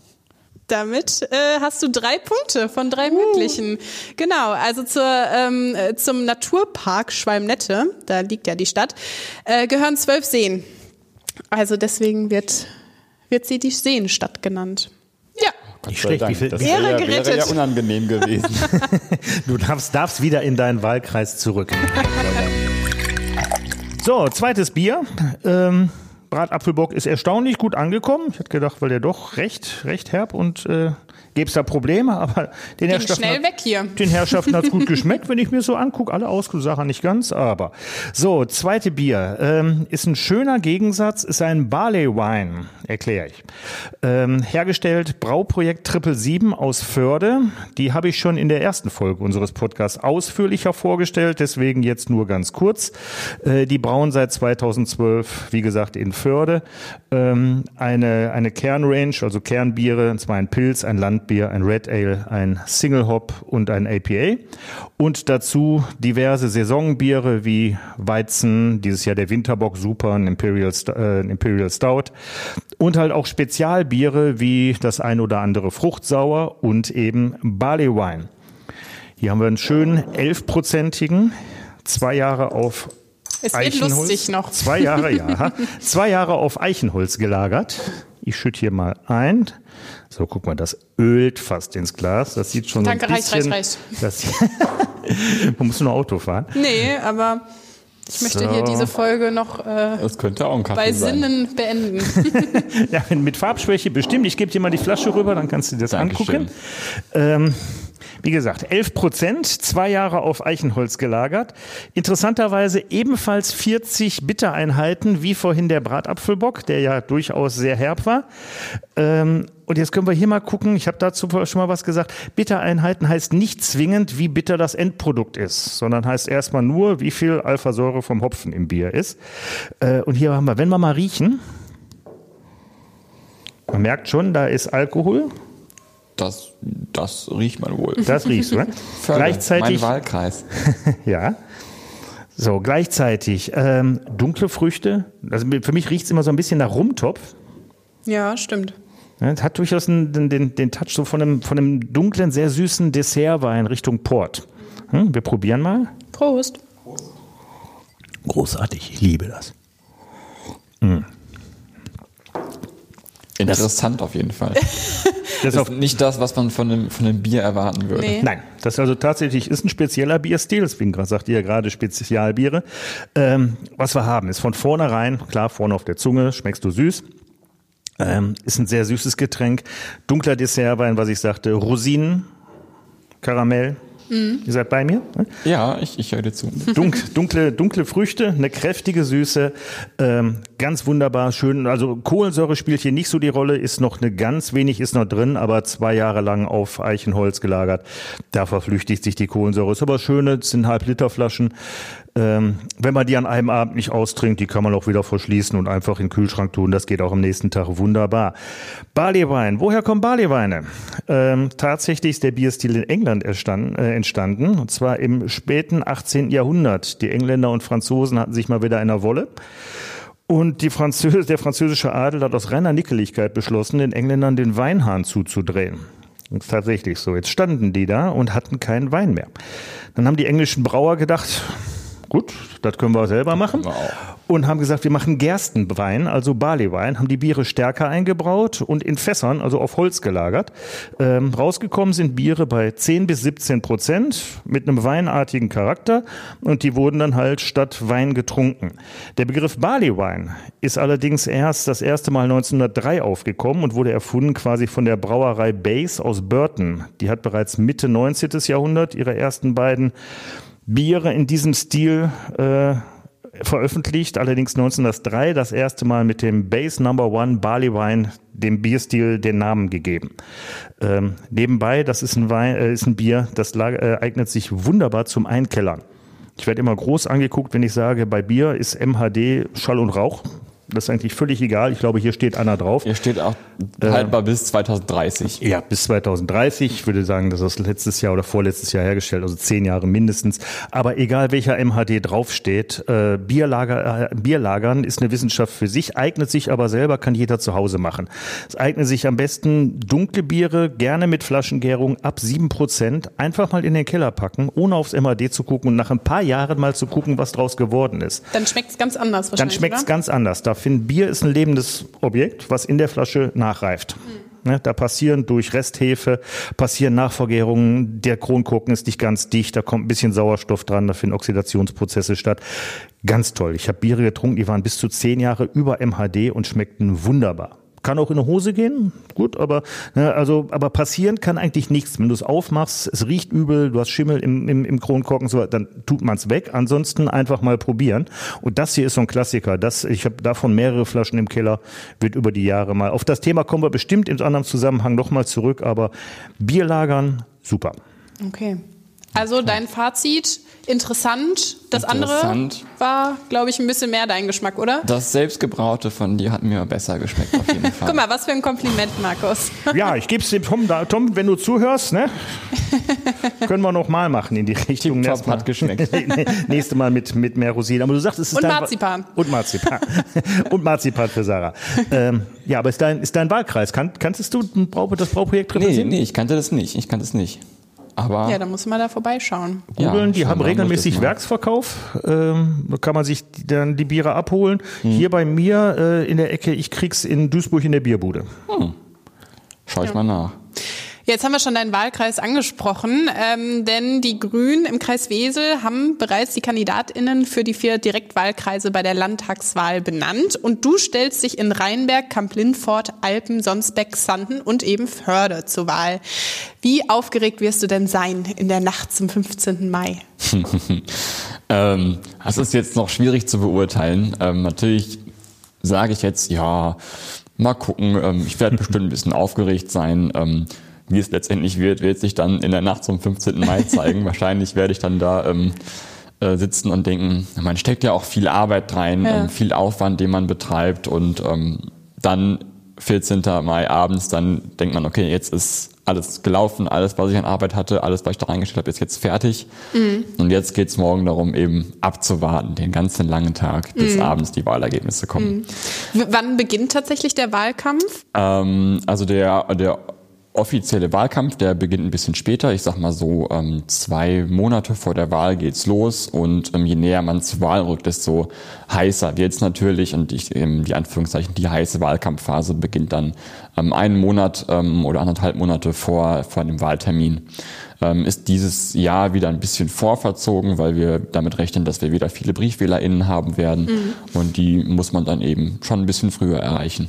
Damit äh, hast du drei Punkte von drei möglichen. Genau, also zur, ähm, äh, zum Naturpark Schwalmnette, da liegt ja die Stadt, äh, gehören zwölf Seen. Also deswegen wird, wird sie die Seenstadt genannt. Ja, Gott Nicht sei schlecht, Dank. wie viel- das wäre, wäre gerettet. ja unangenehm gewesen. Du darfst, darfst wieder in deinen Wahlkreis zurück. So, zweites Bier. Ähm, Bratapfelbock ist erstaunlich gut angekommen. Ich hätte gedacht, weil der doch recht, recht herb und äh, gäbe es da Probleme, aber den Herrschaften schnell hat- weg hier. Den Herrschaften hat's gut geschmeckt, wenn ich mir so angucke. Alle Aussachen nicht ganz, aber. So, zweite Bier. Ähm, ist ein schöner Gegensatz, ist ein Barley Wine, erkläre ich. Ähm, hergestellt Brauprojekt Triple Sieben aus Förde. Die habe ich schon in der ersten Folge unseres Podcasts ausführlicher vorgestellt, deswegen jetzt nur ganz kurz. Äh, die brauen seit 2012, wie gesagt, in Förde. Ähm, eine, eine Kernrange, also Kernbiere, und zwar ein Pilz, ein Landbier ein Red Ale, ein Single Hop und ein APA. Und dazu diverse Saisonbiere wie Weizen, dieses Jahr der Winterbock Super, ein Imperial, äh, Imperial Stout. Und halt auch Spezialbiere wie das ein oder andere Fruchtsauer und eben Barley Wine. Hier haben wir einen schönen elfprozentigen, zwei Jahre auf Es wird Eichenholz. lustig noch. Zwei Jahre, ja. zwei Jahre auf Eichenholz gelagert. Ich schütte hier mal ein. So, guck mal, das ölt fast ins Glas. Das sieht schon Danke, so ein reicht, bisschen... reicht, Das, man muss nur Auto fahren. Nee, aber ich möchte So. hier diese Folge noch äh, Das könnte auch ein Kaffee bei sein. Sinnen beenden. Ja, mit Farbschwäche bestimmt. Ich gebe dir mal die Flasche rüber, dann kannst du dir das Dankeschön. angucken. Ähm, wie gesagt, 11 Prozent, zwei Jahre auf Eichenholz gelagert. Interessanterweise ebenfalls 40 Bittereinheiten, wie vorhin der Bratapfelbock, der ja durchaus sehr herb war. Ähm, und jetzt können wir hier mal gucken, ich habe dazu schon mal was gesagt. Bittereinheiten heißt nicht zwingend, wie bitter das Endprodukt ist, sondern heißt erstmal nur, wie viel Alphasäure vom Hopfen im Bier ist. Äh, und hier haben wir, wenn wir mal riechen, man merkt schon, da ist Alkohol. Das, das riecht man wohl. Das riechst du. Ne? Förde, gleichzeitig, Mein Wahlkreis. ja. So, gleichzeitig ähm, dunkle Früchte. Also für mich riecht es immer so ein bisschen nach Rumtopf. ja, stimmt. Ja, Es hat durchaus einen, den, den, den Touch so von einem, von einem dunklen, sehr süßen Dessertwein Richtung Port. Hm, wir probieren mal. Prost. Großartig, ich liebe das. Interessant auf jeden Fall. Das ist nicht das, was man von einem, von einem Bier erwarten würde. Nee. Nein, das also tatsächlich ist ein spezieller Bierstil. Deswegen gerade sagt ihr ja gerade Spezialbiere. Ähm, was wir haben, ist von vornherein, klar, vorne auf der Zunge, schmeckst du süß. Ähm, ist ein sehr süßes Getränk. Dunkler Dessertwein, was ich sagte, Rosinen, Karamell. Ihr seid bei mir? ne? Ja, ich, ich höre dir zu. Dunk, dunkle, dunkle Früchte, eine kräftige Süße, ähm, ganz wunderbar, schön. Also Kohlensäure spielt hier nicht so die Rolle, ist noch eine ganz wenig ist noch drin, aber zwei Jahre lang auf Eichenholz gelagert. Da verflüchtigt sich die Kohlensäure. Ist aber schöne, sind halb Liter Flaschen. Ähm, wenn man die an einem Abend nicht austrinkt, die kann man auch wieder verschließen und einfach in den Kühlschrank tun. Das geht auch am nächsten Tag wunderbar. Barleywein. Woher kommen Barleyweine? Ähm, tatsächlich ist der Bierstil in England äh, entstanden. Und zwar im späten 18. Jahrhundert. Die Engländer und Franzosen hatten sich mal wieder in der Wolle. Und die Französ der französische Adel hat aus reiner Nickeligkeit beschlossen, den Engländern den Weinhahn zuzudrehen. Das ist tatsächlich so. Jetzt standen die da und hatten keinen Wein mehr. Dann haben die englischen Brauer gedacht, gut, das können wir selber machen. wir. Und haben gesagt, wir machen Gerstenwein, also Barleywein, haben die Biere stärker eingebraut und in Fässern, also auf Holz gelagert. Ähm, rausgekommen sind Biere bei 10 bis 17 Prozent mit einem weinartigen Charakter und die wurden dann halt statt Wein getrunken. Der Begriff Barleywein ist allerdings erst das erste Mal 1903 aufgekommen und wurde erfunden quasi von der Brauerei Base aus Burton. Die hat bereits Mitte 19. Jahrhundert ihre ersten beiden Biere in diesem Stil äh, veröffentlicht, allerdings 1903 das erste Mal mit dem Base Number One Barley Wine dem Bierstil den Namen gegeben. Ähm, nebenbei, das ist ein, Wein, äh, ist ein Bier, das äh, eignet sich wunderbar zum Einkellern. Ich werde immer groß angeguckt, wenn ich sage, bei Bier ist MHD Schall und Rauch. Das ist eigentlich völlig egal. Ich glaube, hier steht einer drauf. Hier steht auch haltbar bis 2030. Ja, bis 2030. Ich würde sagen, das ist letztes Jahr oder vorletztes Jahr hergestellt, also zehn Jahre mindestens. Aber egal welcher MHD draufsteht, äh, Bierlager, äh, Bierlagern ist eine Wissenschaft für sich, eignet sich aber selber, kann jeder zu Hause machen. Es eignet sich am besten dunkle Biere, gerne mit Flaschengärung ab sieben Prozent, einfach mal in den Keller packen, ohne aufs MHD zu gucken und nach ein paar Jahren mal zu gucken, was draus geworden ist. Dann schmeckt es ganz anders Dann wahrscheinlich. schmeckt es ganz anders. Da finden Bier ist ein lebendes Objekt, was in der Flasche nachreift. Ne, da passieren durch Resthefe, passieren Nachvergärungen, der Kronkorken ist nicht ganz dicht, da kommt ein bisschen Sauerstoff dran, da finden Oxidationsprozesse statt. Ganz toll. Ich habe Biere getrunken, die waren bis zu zehn Jahre über MHD und schmeckten wunderbar. Kann auch in eine Hose gehen, gut, aber ne, also aber passieren kann eigentlich nichts. Wenn du es aufmachst, es riecht übel, du hast Schimmel im, im, im Kronkorken, so, dann tut man es weg. Ansonsten einfach mal probieren. Und das hier ist so ein Klassiker. Das, ich habe davon mehrere Flaschen im Keller, wird über die Jahre mal. Auf das Thema kommen wir bestimmt in anderem Zusammenhang nochmal zurück, aber Bierlagern, super. Okay. Also dein Fazit, interessant. Das Interessant. andere war, glaube ich, ein bisschen mehr dein Geschmack, oder? Das selbstgebraute von dir hat mir besser geschmeckt auf jeden Fall. Guck mal, was für ein Kompliment, Markus. Ja, ich gebe es dem Tom, da, Tom, wenn du zuhörst, ne? Können wir noch mal machen in die Richtung. Mal- hat geschmeckt. Nächste Mal mit, mit mehr Rosinen. Aber du sagst, es ist Und dein Marzipan. Und Marzipan. Und Marzipan für Sarah. Ähm, ja, aber ist dein, ist dein Wahlkreis. Kann, kannst du das Braupprojekt Nee, repräsentieren? nee, ich kannte das nicht. Ich kannte es nicht. Aber Ja, da muss man da vorbeischauen. Googeln, die scheinbar haben regelmäßig. Werksverkauf. Ähm, da kann man sich die, dann die Biere abholen. Hier bei mir äh, in der Ecke, ich krieg's in Duisburg in der Bierbude. schau ich mal nach. Jetzt haben wir schon deinen Wahlkreis angesprochen, ähm, denn die Grünen im Kreis Wesel haben bereits die KandidatInnen für die vier Direktwahlkreise bei der Landtagswahl benannt. Und du stellst dich in Rheinberg, Kamp-Lindfort, Alpen, Sonsbeck, Sanden und eben Förde zur Wahl. Wie aufgeregt wirst du denn sein in der Nacht zum 15. Mai? Ähm, das ist jetzt noch schwierig zu beurteilen. Ähm, natürlich sage ich jetzt, ja, mal gucken. Ähm, ich werde bestimmt ein bisschen aufgeregt sein. Ähm, wie es letztendlich wird, wird sich dann in der Nacht zum 15. Mai zeigen. Wahrscheinlich werde ich dann da ähm, äh, sitzen und denken, man steckt ja auch viel Arbeit rein, Ja. ähm, viel Aufwand, den man betreibt und ähm, dann 14. Mai abends, dann denkt man, okay, jetzt ist alles gelaufen, alles, was ich an Arbeit hatte, alles, was ich da reingestellt habe, ist jetzt fertig. Und jetzt geht's morgen darum, eben abzuwarten, den ganzen langen Tag, bis abends die Wahlergebnisse kommen. W wann beginnt tatsächlich der Wahlkampf? Ähm, also der, der offizielle Wahlkampf, der beginnt ein bisschen später. Ich sag mal so ähm, zwei Monate vor der Wahl geht's los und ähm, je näher man zur Wahl rückt, desto heißer wird's natürlich und ich, ähm, die Anführungszeichen die heiße Wahlkampfphase beginnt dann ähm, einen Monat ähm, oder anderthalb Monate vor vor dem Wahltermin. Ähm, ist dieses Jahr wieder ein bisschen vorverzogen, weil wir damit rechnen, dass wir wieder viele BriefwählerInnen haben werden und die muss man dann eben schon ein bisschen früher erreichen.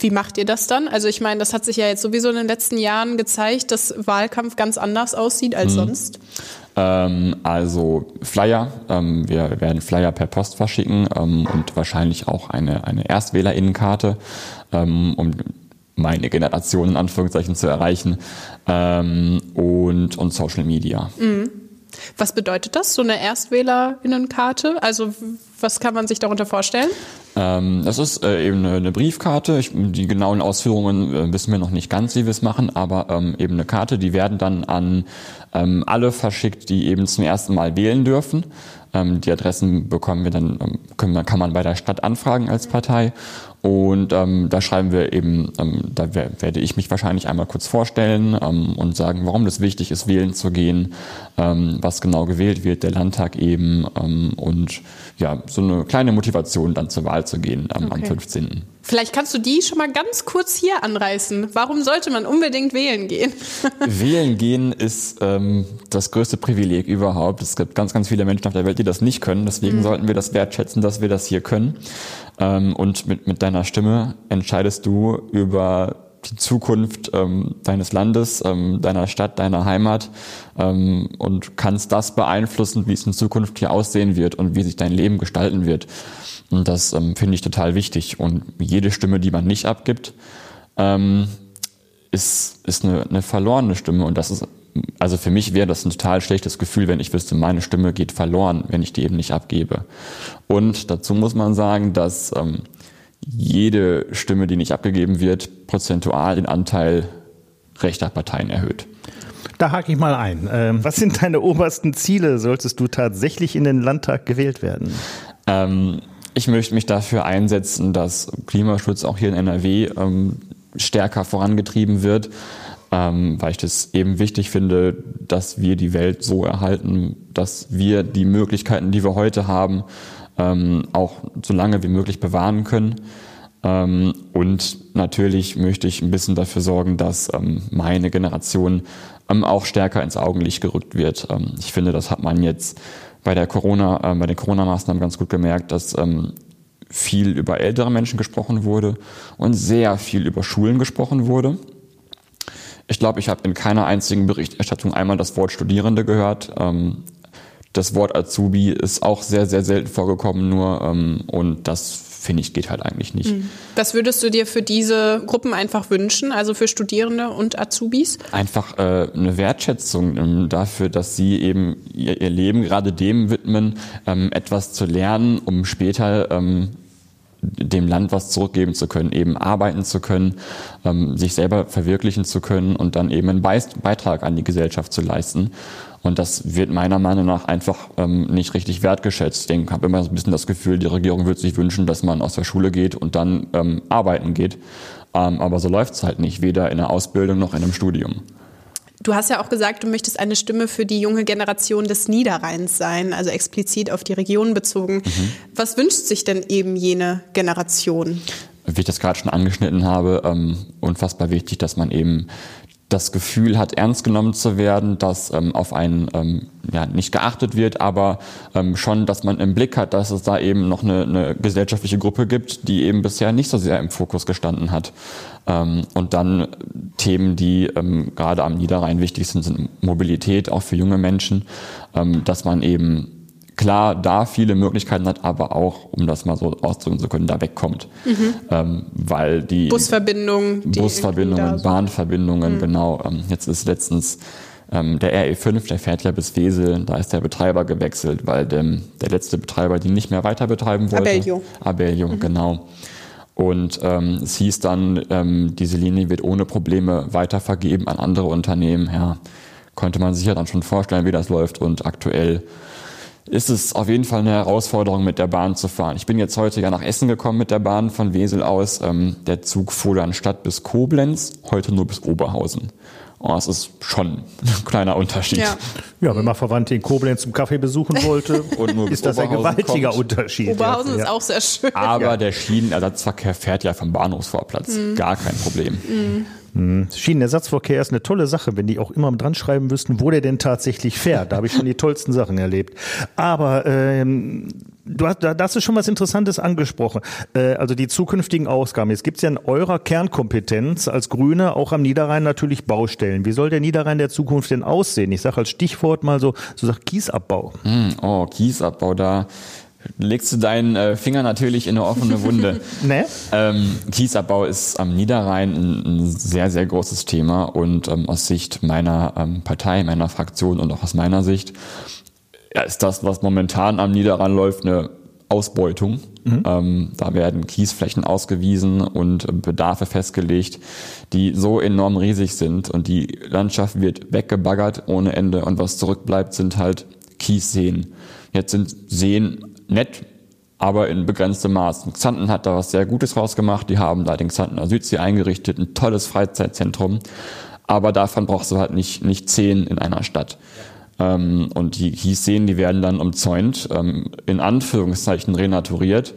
Wie macht ihr das dann? Also ich meine, das hat sich ja jetzt sowieso in den letzten Jahren gezeigt, dass Wahlkampf ganz anders aussieht als sonst. Ähm, also Flyer, ähm, wir werden Flyer per Post verschicken ähm, und wahrscheinlich auch eine, eine ErstwählerInnenkarte, um meine Generation in Anführungszeichen zu erreichen und, und Social Media. Was bedeutet das, so eine ErstwählerInnenkarte? Also was kann man sich darunter vorstellen? Ähm, das ist äh, eben eine, Briefkarte. Ich, die genauen Ausführungen äh, wissen wir noch nicht ganz, wie wir es machen, aber ähm, eben eine Karte. Die werden dann an ähm, alle verschickt, die eben zum ersten Mal wählen dürfen. Ähm, die Adressen bekommen wir dann, ähm, können, kann man bei der Stadt anfragen als Partei. Und ähm, da schreiben wir eben, ähm, da wer- werde ich mich wahrscheinlich einmal kurz vorstellen ähm, und sagen, warum das wichtig ist, wählen zu gehen, ähm, was genau gewählt wird, der Landtag eben ähm, und ja, so eine kleine Motivation dann zur Wahl zu gehen ähm, am Okay. 15. Vielleicht kannst du die schon mal ganz kurz hier anreißen. Warum sollte man unbedingt wählen gehen? Wählen gehen ist ähm, das größte Privileg überhaupt. Es gibt ganz, ganz viele Menschen auf der Welt, die das nicht können. Deswegen sollten wir das wertschätzen, dass wir das hier können. Ähm, und mit, mit deiner Stimme entscheidest du über die Zukunft ähm, deines Landes, ähm, deiner Stadt, deiner Heimat ähm, und kannst das beeinflussen, wie es in Zukunft hier aussehen wird und wie sich dein Leben gestalten wird. Und das ähm, finde ich total wichtig. Und jede Stimme, die man nicht abgibt, ähm, ist, ist eine, eine verlorene Stimme und das ist, also für mich wäre das ein total schlechtes Gefühl, wenn ich wüsste, meine Stimme geht verloren, wenn ich die eben nicht abgebe. Und dazu muss man sagen, dass ähm, jede Stimme, die nicht abgegeben wird, prozentual den Anteil rechter Parteien erhöht. Da hake ich mal ein. Ähm, was sind deine obersten Ziele, solltest du tatsächlich in den Landtag gewählt werden? Ähm, ich möchte mich dafür einsetzen, dass Klimaschutz auch hier in NRW ähm, stärker vorangetrieben wird, ähm, weil ich das eben wichtig finde, dass wir die Welt so erhalten, dass wir die Möglichkeiten, die wir heute haben, ähm, auch so lange wie möglich bewahren können. Ähm, und natürlich möchte ich ein bisschen dafür sorgen, dass ähm, meine Generation ähm, auch stärker ins Augenlicht gerückt wird. Ähm, ich finde, das hat man jetzt bei der Corona, äh, bei den Corona-Maßnahmen ganz gut gemerkt, dass ähm, viel über ältere Menschen gesprochen wurde und sehr viel über Schulen gesprochen wurde. Ich glaube, ich habe in keiner einzigen Berichterstattung einmal das Wort Studierende gehört. Ähm, das Wort Azubi ist auch sehr, sehr selten vorgekommen nur. Ähm, und das finde ich, geht halt eigentlich nicht. Mhm. Was würdest du dir für diese Gruppen einfach wünschen, also für Studierende und Azubis? Einfach äh, eine Wertschätzung ähm, dafür, dass sie eben ihr, ihr Leben gerade dem widmen, ähm, etwas zu lernen, um später ähm, dem Land was zurückgeben zu können, eben arbeiten zu können, ähm, sich selber verwirklichen zu können und dann eben einen Beitrag an die Gesellschaft zu leisten. Und das wird meiner Meinung nach einfach ähm, nicht richtig wertgeschätzt. Ich habe immer so ein bisschen das Gefühl, die Regierung würde sich wünschen, dass man aus der Schule geht und dann ähm, arbeiten geht. Ähm, aber so läuft es halt nicht, weder in der Ausbildung noch in einem Studium. Du hast ja auch gesagt, du möchtest eine Stimme für die junge Generation des Niederrheins sein, also explizit auf die Region bezogen. Mhm. Was wünscht sich denn eben jene Generation? Wie ich das gerade schon angeschnitten habe, ähm, unfassbar wichtig, dass man eben das Gefühl hat, ernst genommen zu werden, dass ähm, auf einen ähm, ja, nicht geachtet wird, aber ähm, schon, dass man im Blick hat, dass es da eben noch eine, eine gesellschaftliche Gruppe gibt, die eben bisher nicht so sehr im Fokus gestanden hat. Ähm, und dann Themen, die ähm, gerade am Niederrhein wichtig sind, sind Mobilität, auch für junge Menschen, ähm, dass man eben klar da viele Möglichkeiten hat, aber auch, um das mal so ausdrücken zu können, da wegkommt. Mhm. Ähm, weil die Busverbindungen, Busverbindungen, Bahnverbindungen, mhm. genau. Ähm, jetzt ist letztens ähm, der RE5, der fährt ja bis Wesel, da ist der Betreiber gewechselt, weil dem, der letzte Betreiber die nicht mehr weiter betreiben wollte. Abellio. Abellio, mhm. genau. Und ähm, es hieß dann, ähm, diese Linie wird ohne Probleme weitervergeben an andere Unternehmen. Ja, konnte man sich ja dann schon vorstellen, wie das läuft. Und aktuell ist es auf jeden Fall eine Herausforderung, mit der Bahn zu fahren. Ich bin jetzt heute ja nach Essen gekommen mit der Bahn von Wesel aus. Ähm, der Zug fuhr dann statt bis Koblenz, heute nur bis Oberhausen. Oh, das ist schon ein kleiner Unterschied. Ja. ja, wenn man Verwandte in Koblenz zum Kaffee besuchen wollte, ist das ein gewaltiger kommt. Unterschied. Oberhausen ja. ist auch sehr schön. Aber ja. der Schienenersatzverkehr fährt ja vom Bahnhofsvorplatz. Mhm. Gar kein Problem. Mhm. Mhm. Schienenersatzverkehr ist eine tolle Sache, wenn die auch immer dran schreiben wüssten, wo der denn tatsächlich fährt. Da habe ich schon die tollsten Sachen erlebt. Aber ähm, du hast, da hast du schon was Interessantes angesprochen. Äh, also die zukünftigen Ausgaben. Jetzt gibt es ja in eurer Kernkompetenz als Grüne auch am Niederrhein natürlich Baustellen. Wie soll der Niederrhein der Zukunft denn aussehen? Ich sage als Stichwort mal so, so sagt Kiesabbau. Mm, oh, Kiesabbau, da legst du deinen äh, Finger natürlich in eine offene Wunde. ne? Ähm, Kiesabbau ist am Niederrhein ein, ein, sehr, sehr großes Thema und ähm, aus Sicht meiner ähm, Partei, meiner Fraktion und auch aus meiner Sicht ja, ist das, was momentan am Niederrhein läuft, eine Ausbeutung. Mhm. Ähm, da werden Kiesflächen ausgewiesen und Bedarfe festgelegt, die so enorm riesig sind und die Landschaft wird weggebaggert ohne Ende und was zurückbleibt, sind halt Kiesseen. Jetzt sind Seen nett, aber in begrenztem Maß. Xanten hat da was sehr Gutes rausgemacht. Die haben da den Xantener Südsee eingerichtet, ein tolles Freizeitzentrum. Aber davon brauchst du halt nicht, nicht zehn in einer Stadt. Ähm, und die Kiesseen, die werden dann umzäunt, ähm, in Anführungszeichen renaturiert.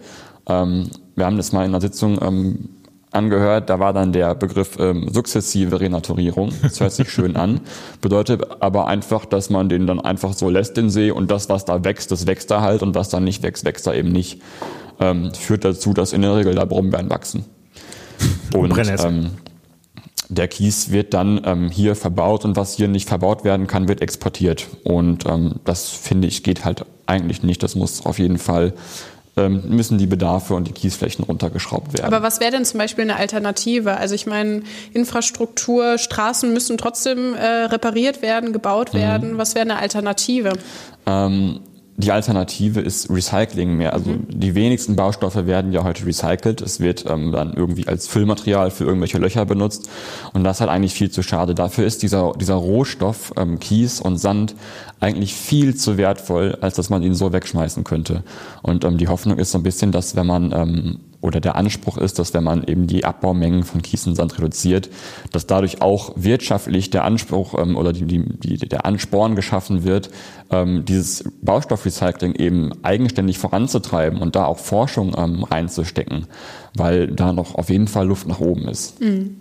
Ähm, wir haben das mal in einer Sitzung ähm, angehört. Da war dann der Begriff ähm, sukzessive Renaturierung. Das hört sich schön an. Bedeutet aber einfach, dass man den dann einfach so lässt, den See, und das, was da wächst, das wächst da halt und was da nicht wächst, wächst da eben nicht. Ähm, führt dazu, dass in der Regel da Brombeeren wachsen. Und ähm, der Kies wird dann ähm, hier verbaut und was hier nicht verbaut werden kann, wird exportiert. Und ähm, das finde ich geht halt eigentlich nicht. Das muss auf jeden Fall müssen die Bedarfe und die Kiesflächen runtergeschraubt werden. Aber was wäre denn zum Beispiel eine Alternative? Also ich meine, Infrastruktur, Straßen müssen trotzdem äh, repariert werden, gebaut werden. Mhm. Was wäre eine Alternative? Ähm, die Alternative ist Recycling mehr. Also mhm. die wenigsten Baustoffe werden ja heute recycelt. Es wird ähm, dann irgendwie als Füllmaterial für irgendwelche Löcher benutzt. Und das ist halt eigentlich viel zu schade. Dafür ist dieser, dieser Rohstoff ähm, Kies und Sand eigentlich viel zu wertvoll, als dass man ihn so wegschmeißen könnte. Und ähm, die Hoffnung ist so ein bisschen, dass wenn man ähm, oder der Anspruch ist, dass wenn man eben die Abbaumengen von Kies und Sand reduziert, dass dadurch auch wirtschaftlich der Anspruch ähm, oder die, die, der Ansporn geschaffen wird, ähm, dieses Baustoffrecycling eben eigenständig voranzutreiben und da auch Forschung ähm, reinzustecken, weil da noch auf jeden Fall Luft nach oben ist. Mhm.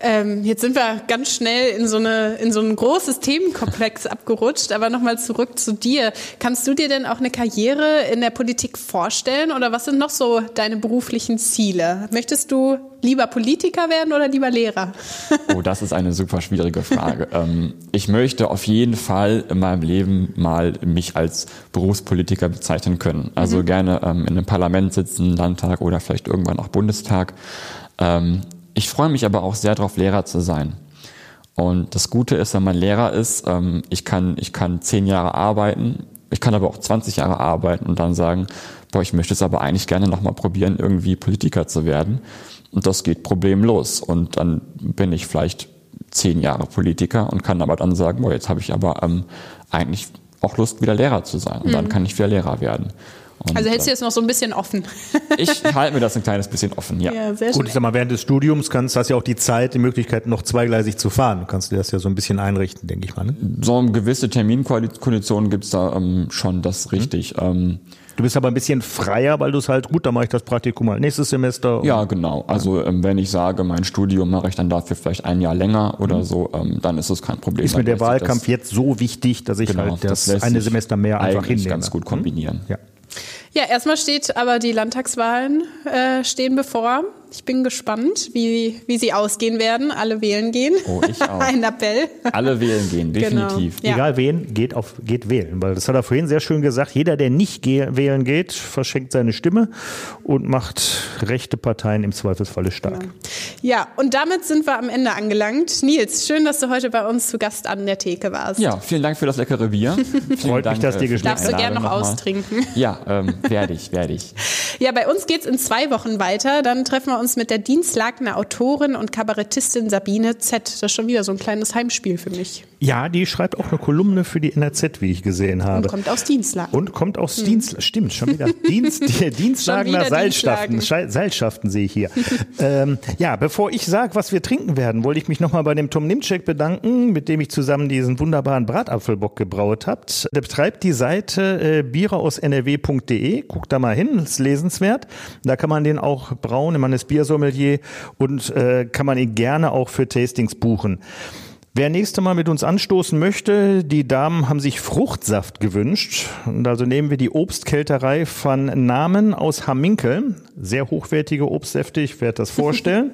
Ähm, jetzt sind wir ganz schnell in so, eine, in so ein großes Themenkomplex abgerutscht, aber nochmal zurück zu dir. Kannst du dir denn auch eine Karriere in der Politik vorstellen oder was sind noch so deine beruflichen Ziele? Möchtest du lieber Politiker werden oder lieber Lehrer? oh, das ist eine super schwierige Frage. ähm, ich möchte auf jeden Fall in meinem Leben mal mich als Berufspolitiker bezeichnen können. Also mhm. gerne ähm, in einem Parlament sitzen, Landtag oder vielleicht irgendwann auch Bundestag. Ähm, ich freue mich aber auch sehr darauf, Lehrer zu sein. Und das Gute ist, wenn man Lehrer ist, ähm, ich, kann, ich kann zehn Jahre arbeiten, ich kann aber auch 20 Jahre arbeiten und dann sagen, boah, ich möchte es aber eigentlich gerne nochmal probieren, irgendwie Politiker zu werden. Und das geht problemlos. Und dann bin ich vielleicht zehn Jahre Politiker und kann aber dann sagen, boah, jetzt habe ich aber ähm, eigentlich auch Lust, wieder Lehrer zu sein. Und mhm. dann kann ich wieder Lehrer werden. Und also hältst du jetzt noch so ein bisschen offen? ich halte mir das ein kleines bisschen offen, ja. ja sehr Gut, ich sag mal, während des Studiums kannst, hast du ja auch die Zeit, die Möglichkeit, noch zweigleisig zu fahren. Kannst du das ja so ein bisschen einrichten, denke ich mal. Ne? So gewisse Terminkonditionen gibt's da ähm, schon, das ist richtig. Mhm. Ähm, Du bist aber ein bisschen freier, weil du es halt, gut, dann mache ich das Praktikum mal nächstes Semester. Ja, genau. Also ähm, wenn ich sage, mein Studium mache ich dann dafür vielleicht ein Jahr länger oder mhm. so, ähm, dann ist es kein Problem. Ist mir der Wahlkampf jetzt so wichtig, dass ich genau, halt das, das eine Semester mehr einfach hinnehme. ganz gut kombinieren. Ja. Ja, erstmal steht aber die Landtagswahlen äh, stehen bevor. Ich bin gespannt, wie, wie sie ausgehen werden. Alle wählen gehen. Oh, ich auch. Ein Appell. Alle wählen gehen, genau. definitiv. Genau. Ja. Egal wen, geht, auf, geht wählen. Weil das hat er vorhin sehr schön gesagt. Jeder, der nicht wählen geht, verschenkt seine Stimme und macht rechte Parteien im Zweifelsfalle stark. Genau. Ja, und damit sind wir am Ende angelangt. Nils, schön, dass du heute bei uns zu Gast an der Theke warst. Ja, vielen Dank für das leckere Bier. Freut Dank, mich, dass dir geschmeckt hat. Darfst du gerne noch austrinken. Ja, ähm, werde ich, werde ich. Ja, bei uns geht es in zwei Wochen weiter. Dann treffen wir uns mit der Dienstlagener Autorin und Kabarettistin Sabine Z. Das ist schon wieder so ein kleines Heimspiel für mich. Ja, die schreibt auch eine Kolumne für die NRZ, wie ich gesehen habe. Und kommt aus Dienstlagen. Und kommt aus hm. Dienstlagen. Stimmt, schon wieder. Dienst, Dienstlagener Seilschaften. Seilschaften sehe ich hier. ähm, ja, bevor ich sage, was wir trinken werden, wollte ich mich nochmal bei dem Tom Nimczek bedanken, mit dem ich zusammen diesen wunderbaren Bratapfelbock gebraut habt. Der betreibt die Seite äh, biererausnrw.de. Guckt da mal hin, ist lesenswert. Da kann man den auch brauen, man ist Biersommelier und äh, kann man ihn gerne auch für Tastings buchen. Wer nächste Mal mit uns anstoßen möchte, die Damen haben sich Fruchtsaft gewünscht. Und also nehmen wir die Obstkälterei von Namen aus Hamminkel. Sehr hochwertige Obstsäfte, ich werde das vorstellen.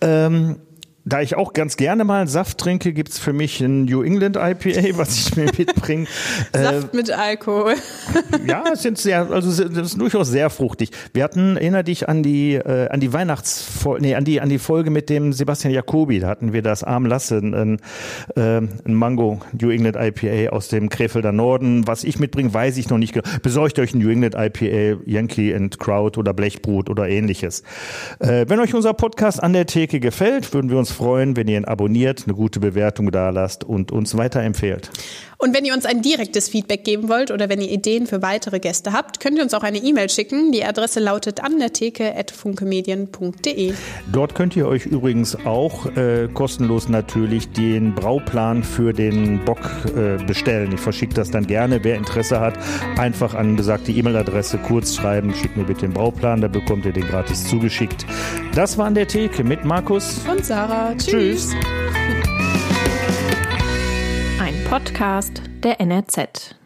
ähm, da ich auch ganz gerne mal Saft trinke, gibt's für mich ein New England IPA, was ich mir mitbringe. Saft äh, mit Alkohol. ja, es sind sehr, also das ist durchaus sehr fruchtig. Wir hatten, erinnere dich an die, äh, an die Weihnachtsfolge, nee, an die, an die Folge mit dem Sebastian Jacobi. Da hatten wir das Arm Lasse, ein, äh, ein Mango New England IPA aus dem Krefelder Norden. Was ich mitbringe, weiß ich noch nicht genau. Besorgt euch ein New England IPA, Yankee and Crowd oder Blechbrut oder ähnliches. Äh, wenn euch unser Podcast an der Theke gefällt, würden wir uns freuen, wenn ihr ihn abonniert, eine gute Bewertung da lasst und uns weiterempfehlt. Und wenn ihr uns ein direktes Feedback geben wollt oder wenn ihr Ideen für weitere Gäste habt, könnt ihr uns auch eine E-Mail schicken. Die Adresse lautet annertheke.funkemedien.de. Dort könnt ihr euch übrigens auch äh, kostenlos natürlich den Brauplan für den Bock äh, bestellen. Ich verschicke das dann gerne. Wer Interesse hat, einfach an besagte E-Mail-Adresse kurz schreiben, schickt mir bitte den Brauplan, da bekommt ihr den gratis zugeschickt. Das war an der Theke mit Markus und Sarah. Tschüss. Tschüss. Podcast der NRZ.